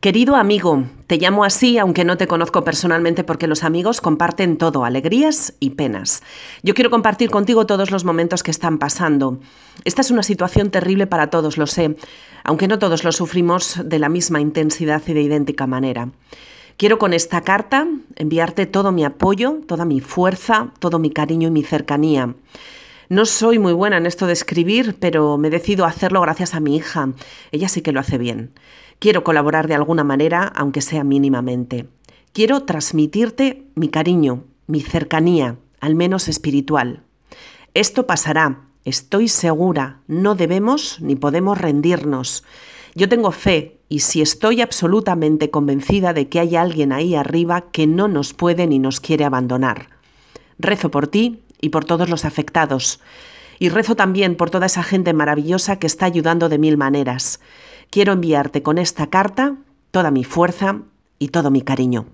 Querido amigo, te llamo así aunque no te conozco personalmente porque los amigos comparten todo, alegrías y penas. Yo quiero compartir contigo todos los momentos que están pasando. Esta es una situación terrible para todos, lo sé, aunque no todos lo sufrimos de la misma intensidad y de idéntica manera. Quiero con esta carta enviarte todo mi apoyo, toda mi fuerza, todo mi cariño y mi cercanía. No soy muy buena en esto de escribir, pero me decido hacerlo gracias a mi hija. Ella sí que lo hace bien. Quiero colaborar de alguna manera, aunque sea mínimamente. Quiero transmitirte mi cariño, mi cercanía, al menos espiritual. Esto pasará, estoy segura, no debemos ni podemos rendirnos. Yo tengo fe y si estoy absolutamente convencida de que hay alguien ahí arriba que no nos puede ni nos quiere abandonar. Rezo por ti y por todos los afectados. Y rezo también por toda esa gente maravillosa que está ayudando de mil maneras. Quiero enviarte con esta carta toda mi fuerza y todo mi cariño.